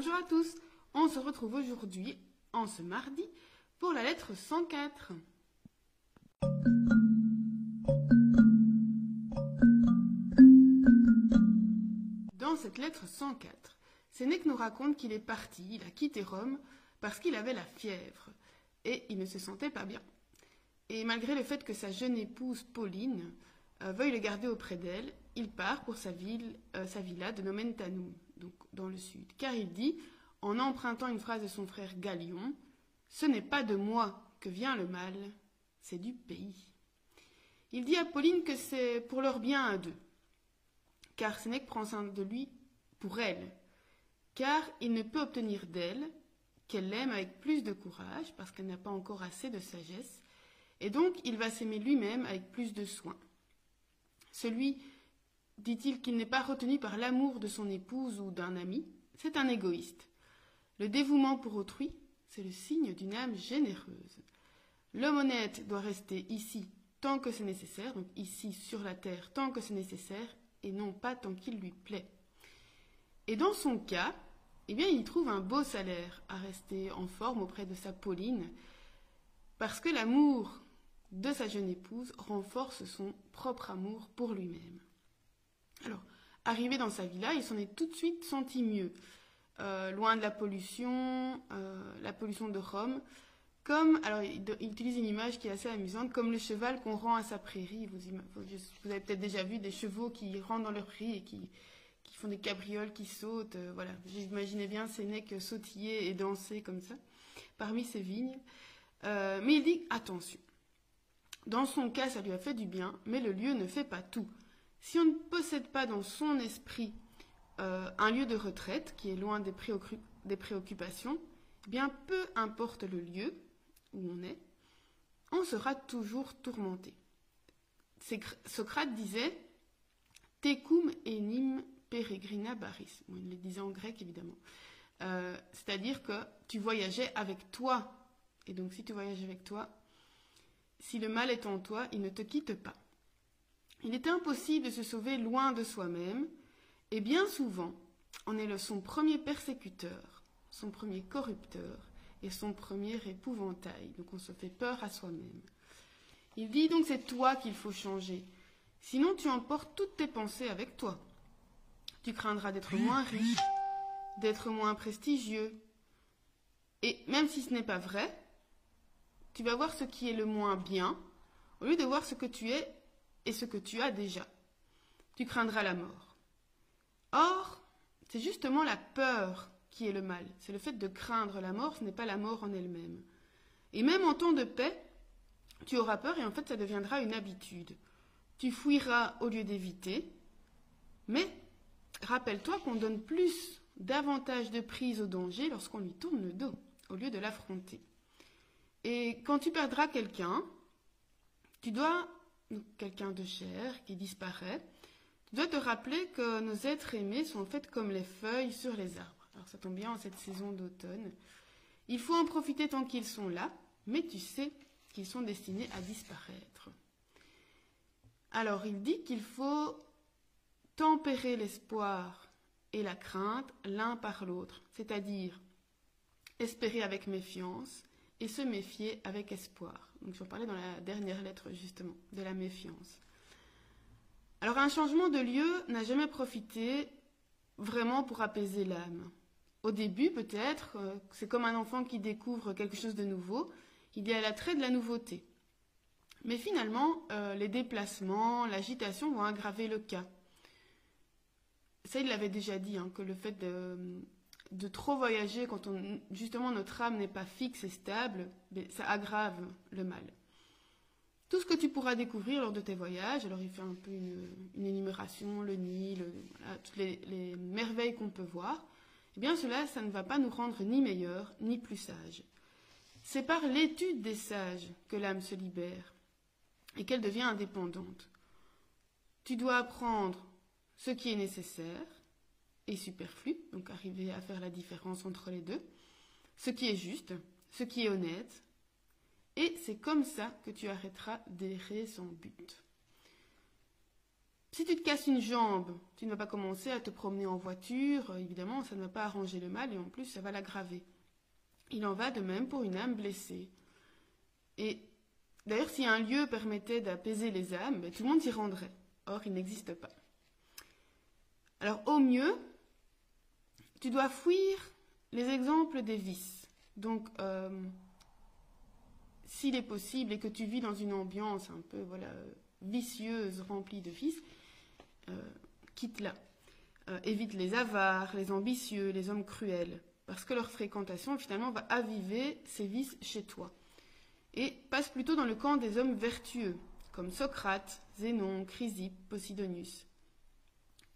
Bonjour à tous, on se retrouve aujourd'hui, en ce mardi, pour la lettre 104. Dans cette lettre 104, Sénèque nous raconte qu'il est parti, il a quitté Rome, parce qu'il avait la fièvre, et il ne se sentait pas bien. Et malgré le fait que sa jeune épouse, Pauline, euh, veuille le garder auprès d'elle, il part pour sa, ville, euh, sa villa de Nomentanum, dans le sud. Car il dit, en empruntant une phrase de son frère Galion, Ce n'est pas de moi que vient le mal, c'est du pays. Il dit à Pauline que c'est pour leur bien à deux, car Sénèque prend soin de lui pour elle, car il ne peut obtenir d'elle qu'elle l'aime avec plus de courage, parce qu'elle n'a pas encore assez de sagesse, et donc il va s'aimer lui-même avec plus de soin. Celui, dit-il, qu'il n'est pas retenu par l'amour de son épouse ou d'un ami, c'est un égoïste. Le dévouement pour autrui, c'est le signe d'une âme généreuse. L'homme honnête doit rester ici tant que c'est nécessaire, donc ici sur la terre tant que c'est nécessaire, et non pas tant qu'il lui plaît. Et dans son cas, eh bien, il trouve un beau salaire à rester en forme auprès de sa Pauline, parce que l'amour de sa jeune épouse renforce son propre amour pour lui-même. Alors, arrivé dans sa villa, il s'en est tout de suite senti mieux, euh, loin de la pollution, euh, la pollution de Rome, comme, alors il, il, utilise une image qui est assez amusante, comme le cheval qu'on rend à sa prairie. Vous, avez peut-être déjà vu des chevaux qui rentrent dans leur prairie et qui, font des cabrioles, qui sautent. Euh, voilà, j'imaginais bien Sénèque sautiller et danser comme ça, parmi ces vignes. Mais il dit attention. Dans son cas, ça lui a fait du bien, mais le lieu ne fait pas tout. Si on ne possède pas dans son esprit euh, un lieu de retraite qui est loin des, préoccupations, eh bien peu importe le lieu où on est, on sera toujours tourmenté. Socrate disait Tecum enim peregrina baris. Il le disait en grec évidemment. Euh, C'est-à-dire que tu voyageais avec toi. Et donc si tu voyages avec toi, si le mal est en toi, il ne te quitte pas. Il est impossible de se sauver loin de soi-même, et bien souvent, on est le, son premier persécuteur, son premier corrupteur et son premier épouvantail. Donc on se fait peur à soi-même. Il dit donc c'est toi qu'il faut changer. Sinon tu emportes toutes tes pensées avec toi. Tu craindras d'être moins riche, d'être moins prestigieux. Et même si ce n'est pas vrai, tu vas voir ce qui est le moins bien, au lieu de voir ce que tu es et ce que tu as déjà. Tu craindras la mort. Or, c'est justement la peur qui est le mal. C'est le fait de craindre la mort, ce n'est pas la mort en elle-même. Et même en temps de paix, tu auras peur et en fait ça deviendra une habitude. Tu fuiras au lieu d'éviter, mais rappelle-toi qu'on donne plus davantage de prise au danger lorsqu'on lui tourne le dos, au lieu de l'affronter. Et quand tu perdras quelqu'un, tu dois, quelqu'un de cher qui disparaît, tu dois te rappeler que nos êtres aimés sont en fait comme les feuilles sur les arbres. Alors ça tombe bien en cette saison d'automne. Il faut en profiter tant qu'ils sont là, mais tu sais qu'ils sont destinés à disparaître. Alors il dit qu'il faut tempérer l'espoir et la crainte l'un par l'autre, c'est-à-dire espérer avec méfiance, et se méfier avec espoir. Donc j'en parlais dans la dernière lettre justement, de la méfiance. Alors un changement de lieu n'a jamais profité vraiment pour apaiser l'âme. Au début peut-être, euh, c'est comme un enfant qui découvre quelque chose de nouveau, il y a l'attrait de la nouveauté. Mais finalement, euh, les déplacements, l'agitation vont aggraver le cas. Ça, il l'avait déjà dit, hein, que le fait de, de trop voyager quand on, justement notre âme n'est pas fixe et stable, ça aggrave le mal. Tout ce que tu pourras découvrir lors de tes voyages, alors il fait un peu une, énumération, le Nil, toutes les, merveilles qu'on peut voir, eh bien cela, ça ne va pas nous rendre ni meilleurs, ni plus sages. C'est par l'étude des sages que l'âme se libère et qu'elle devient indépendante. Tu dois apprendre ce qui est nécessaire, et superflu, donc arriver à faire la différence entre les deux, ce qui est juste, ce qui est honnête, et c'est comme ça que tu arrêteras d'errer sans but. Si tu te casses une jambe, tu ne vas pas commencer à te promener en voiture, évidemment, ça ne va pas arranger le mal et en plus, ça va l'aggraver. Il en va de même pour une âme blessée. Et d'ailleurs, si un lieu permettait d'apaiser les âmes, ben, tout le monde s'y rendrait. Or, il n'existe pas. Alors, au mieux, tu dois fuir les exemples des vices. Donc, euh, s'il est possible et que tu vis dans une ambiance un peu voilà, vicieuse, remplie de vices, euh, quitte-la. Euh, évite les avares, les ambitieux, les hommes cruels, parce que leur fréquentation finalement va aviver ces vices chez toi. Et passe plutôt dans le camp des hommes vertueux, comme Socrate, Zénon, Chrysippe, Posidonius.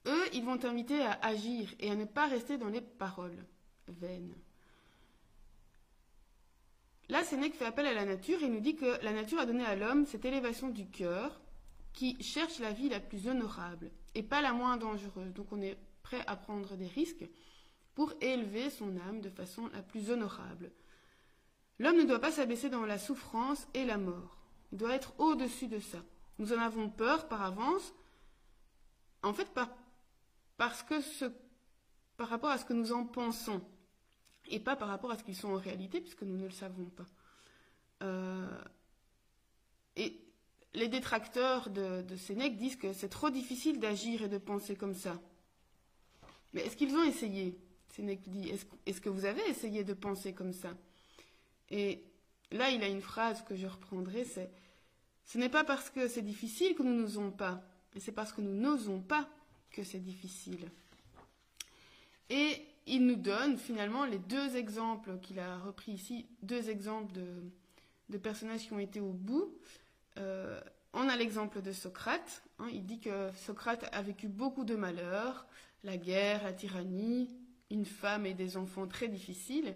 Eux, ils vont t'inviter à agir et à ne pas rester dans les paroles vaines. Là, Sénèque fait appel à la nature et nous dit que la nature a donné à l'homme cette élévation du cœur qui cherche la vie la plus honorable et pas la moins dangereuse. Donc on est prêt à prendre des risques pour élever son âme de façon la plus honorable. L'homme ne doit pas s'abaisser dans la souffrance et la mort. Il doit être au-dessus de ça. Nous en avons peur par avance, en fait par, parce que ce, par rapport à ce que nous en pensons, et pas par rapport à ce qu'ils sont en réalité, puisque nous ne le savons pas. Euh, et les détracteurs de, de Sénèque disent que c'est trop difficile d'agir et de penser comme ça. Mais est-ce qu'ils ont essayé Sénèque dit? Est-ce que vous avez essayé de penser comme ça? Et là, il a une phrase que je reprendrai c'est Ce n'est pas parce que c'est difficile que nous n'osons pas, mais c'est parce que nous n'osons pas que c'est difficile. Et il nous donne finalement les deux exemples qu'il a repris ici, deux exemples de, de personnages qui ont été au bout. Euh, on a l'exemple de Socrate. Hein, il dit que Socrate a vécu beaucoup de malheurs, la guerre, la tyrannie, une femme et des enfants très difficiles,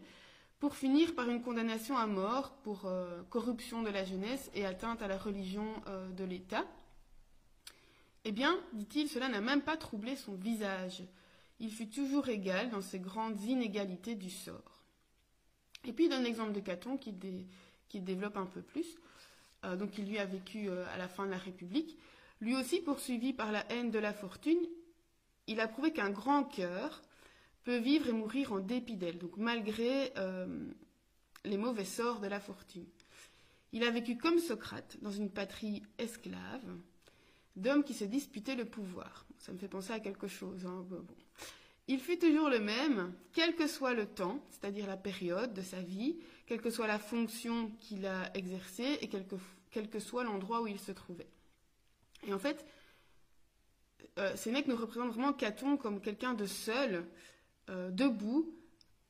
pour finir par une condamnation à mort pour euh, corruption de la jeunesse et atteinte à la religion euh, de l'État. Eh bien, dit-il, cela n'a même pas troublé son visage. Il fut toujours égal dans ces grandes inégalités du sort. Et puis il donne l'exemple de Caton qui, développe un peu plus. Euh, donc il lui a vécu euh, à la fin de la République. Lui aussi poursuivi par la haine de la fortune, il a prouvé qu'un grand cœur peut vivre et mourir en dépit d'elle, donc malgré euh, les mauvais sorts de la fortune. Il a vécu comme Socrate, dans une patrie esclave, d'hommes qui se disputaient le pouvoir. Ça me fait penser à quelque chose. Hein. Il fut toujours le même, quel que soit le temps, c'est-à-dire la période de sa vie, quelle que soit la fonction qu'il a exercée et quel que, soit l'endroit où il se trouvait. Et en fait, euh, mecs nous représentent vraiment Caton comme quelqu'un de seul, euh, debout,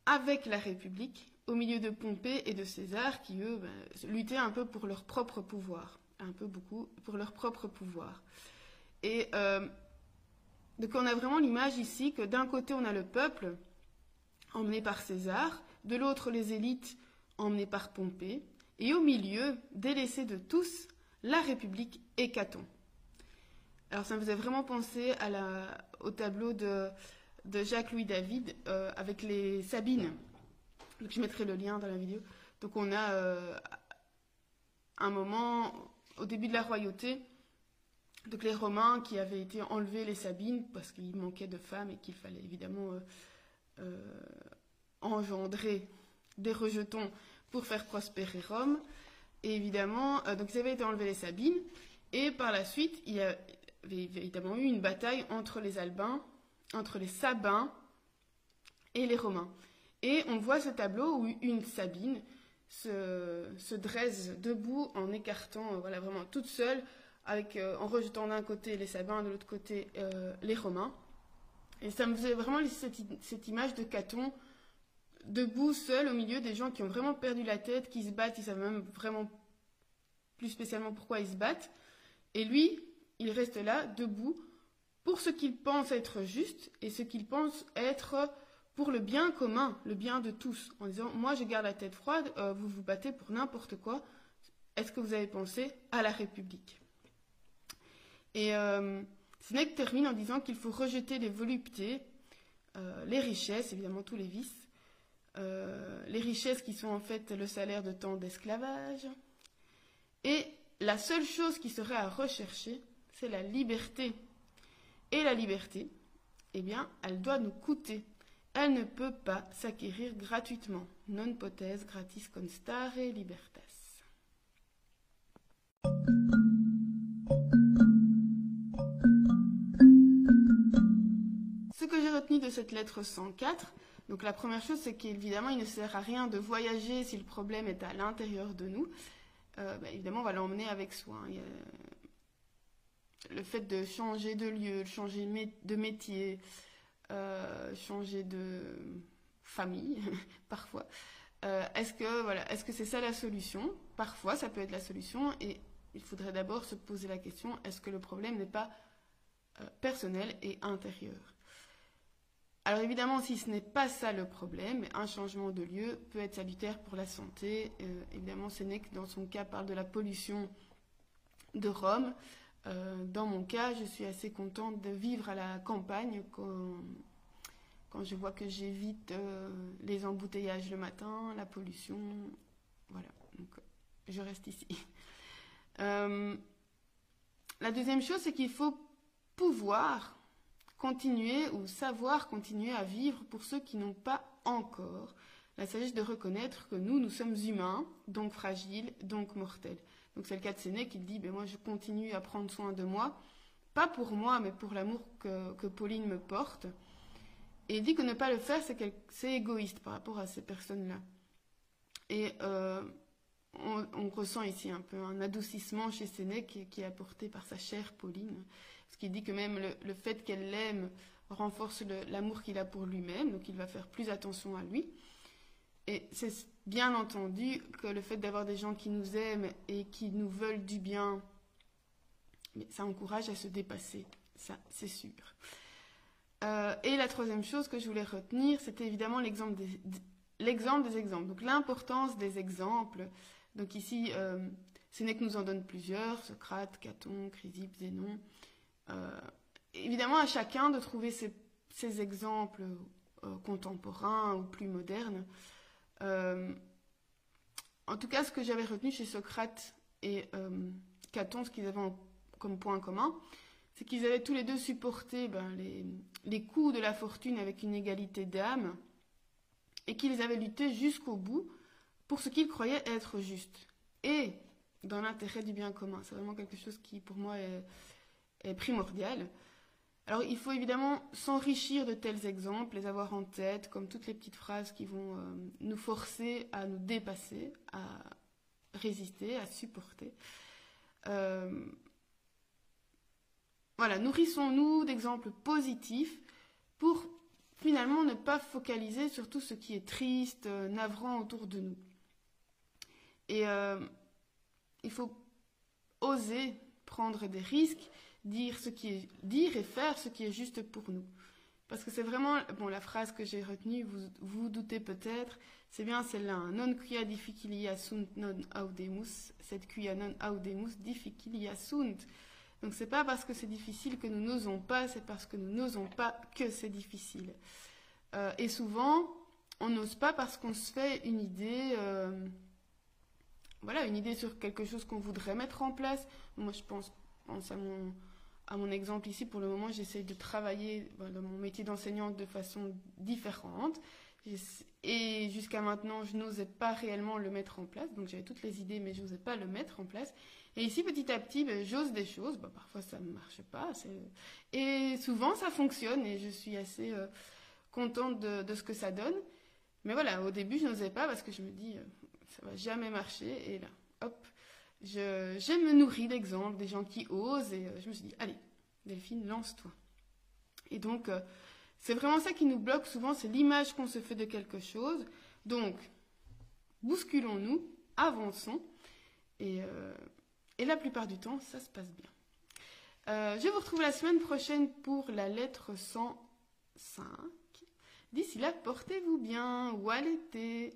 avec la République, au milieu de Pompée et de César, qui eux ben, luttaient un peu pour leur propre pouvoir, un peu beaucoup pour leur propre pouvoir. Et euh, donc on a vraiment l'image ici que d'un côté on a le peuple emmené par César, de l'autre les élites emmenées par Pompée, et au milieu, délaissé de tous, la République et Caton. Alors ça me faisait vraiment penser au tableau de, de Jacques-Louis David euh, avec les Sabines. Donc je mettrai le lien dans la vidéo. Donc on a euh, un moment au début de la royauté, donc les Romains qui avaient été enlevés les Sabines parce qu'il manquait de femmes et qu'il fallait évidemment euh, euh, engendrer des rejetons pour faire prospérer Rome. Et évidemment, euh, donc ils avaient été enlevés les Sabines. Et par la suite, il y avait évidemment eu une bataille entre les Albins, entre les Sabins et les Romains. Et on voit ce tableau où une Sabine se, se dresse debout en écartant, voilà, vraiment toute seule, avec, euh, en rejetant d'un côté les Sabins, de l'autre côté euh, les Romains. Et ça me faisait vraiment cette, cette, image de Caton debout, seul, au milieu des gens qui ont vraiment perdu la tête, qui se battent, ils savent même vraiment plus spécialement pourquoi ils se battent. Et lui, il reste là, debout, pour ce qu'il pense être juste et ce qu'il pense être pour le bien commun, le bien de tous, en disant moi je garde la tête froide, euh, vous vous battez pour n'importe quoi. Est-ce que vous avez pensé à la République? Et euh, termine en disant qu'il faut rejeter les voluptés, euh, les richesses, évidemment tous les vices, euh, les richesses qui sont en fait le salaire de temps d'esclavage. Et la seule chose qui serait à rechercher, c'est la liberté. Et la liberté, eh bien, elle doit nous coûter. Elle ne peut pas s'acquérir gratuitement. Non potes gratis constare libertas. Ce que j'ai retenu de cette lettre 104, donc la première chose, c'est qu'évidemment, il ne sert à rien de voyager si le problème est à l'intérieur de nous. Euh, bah, évidemment, on va l'emmener avec soi. Hein. Le fait de changer de lieu, de changer de métier, euh, changer de famille, parfois. Euh, est-ce que voilà, est-ce que c'est ça la solution? Parfois, ça peut être la solution, et il faudrait d'abord se poser la question est-ce que le problème n'est pas personnel et intérieur? Alors évidemment, si ce n'est pas ça le problème, un changement de lieu peut être salutaire pour la santé. Euh, évidemment, Sénèque, dans son cas, parle de la pollution de Rome. Euh, dans mon cas, je suis assez contente de vivre à la campagne quand, je vois que j'évite euh, les embouteillages le matin, la pollution. Voilà, donc je reste ici. la deuxième chose, c'est qu'il faut pouvoir continuer ou savoir continuer à vivre pour ceux qui n'ont pas encore la sagesse de reconnaître que nous, nous sommes humains, donc fragiles, donc mortels. Donc c'est le cas de Sénèque, qui dit, ben moi je continue à prendre soin de moi, pas pour moi, mais pour l'amour que, Pauline me porte. Et il dit que ne pas le faire, c'est égoïste par rapport à ces personnes-là. Et euh, on, ressent ici un peu un adoucissement chez Sénèque qui est apporté par sa chère Pauline. Ce qui dit que même le, fait qu'elle l'aime renforce l'amour qu'il a pour lui-même, donc il va faire plus attention à lui. Et c'est bien entendu que le fait d'avoir des gens qui nous aiment et qui nous veulent du bien, ça encourage à se dépasser, ça c'est sûr. Euh, et la troisième chose que je voulais retenir, c'était évidemment l'exemple des, exemples. Donc l'importance des exemples. Donc ici, euh, que nous en donne plusieurs, Socrate, Caton, Chrysippe, Zénon. Euh, évidemment, à chacun de trouver ses, exemples contemporains ou plus modernes. Euh, en tout cas, ce que j'avais retenu chez Socrate et Caton, ce qu'ils avaient comme point commun, c'est qu'ils avaient tous les deux supporté ben, les, coups de la fortune avec une égalité d'âme et qu'ils avaient lutté jusqu'au bout pour ce qu'ils croyaient être juste et dans l'intérêt du bien commun. C'est vraiment quelque chose qui, pour moi, est primordial. Alors il faut évidemment s'enrichir de tels exemples, les avoir en tête, comme toutes les petites phrases qui vont euh, nous forcer à nous dépasser, à résister, à supporter. Euh, voilà, nourrissons-nous d'exemples positifs pour finalement ne pas focaliser sur tout ce qui est triste, euh, navrant autour de nous. Et il faut oser prendre des risques dire ce qui est dire et faire ce qui est juste pour nous. Parce que c'est vraiment bon la phrase que j'ai retenue, vous vous doutez peut-être, c'est bien celle-là. Hein. Non quia difficilia sunt non audemus, cette quia non audemus difficilia sunt. Donc c'est pas parce que c'est difficile que nous n'osons pas, c'est parce que nous n'osons pas que c'est difficile. Euh, et souvent, on n'ose pas parce qu'on se fait une idée, euh, voilà, une idée sur quelque chose qu'on voudrait mettre en place. Moi, je pense, pense à mon à mon exemple ici, pour le moment, j'essaie de travailler mon métier d'enseignante de façon différente. Et jusqu'à maintenant, je n'osais pas réellement le mettre en place. Donc j'avais toutes les idées, mais je n'osais pas le mettre en place. Et ici, petit à petit, ben, j'ose des choses. parfois, ça ne marche pas. Et souvent, ça fonctionne. Et je suis assez euh, contente de, ce que ça donne. Mais voilà, au début, je n'osais pas parce que je me dis, euh, ça va jamais marcher. Et là, hop, je, me nourris d'exemples, des gens qui osent, et euh, je me suis dit, allez, Delphine, lance-toi. Et donc, euh, c'est vraiment ça qui nous bloque souvent, c'est l'image qu'on se fait de quelque chose. Donc, bousculons-nous, avançons, et, euh, la plupart du temps, ça se passe bien. je vous retrouve la semaine prochaine pour la lettre 105. D'ici là, portez-vous bien, ou à l'été.